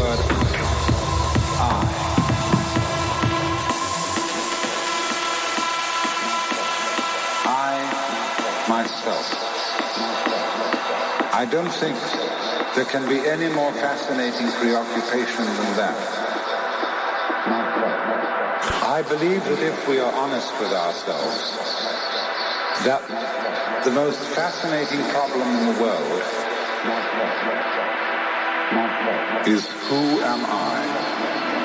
I? I myself. I don't think there can be any more fascinating preoccupation than that. I believe that if we are honest with ourselves, that the most fascinating problem in the world is who am I?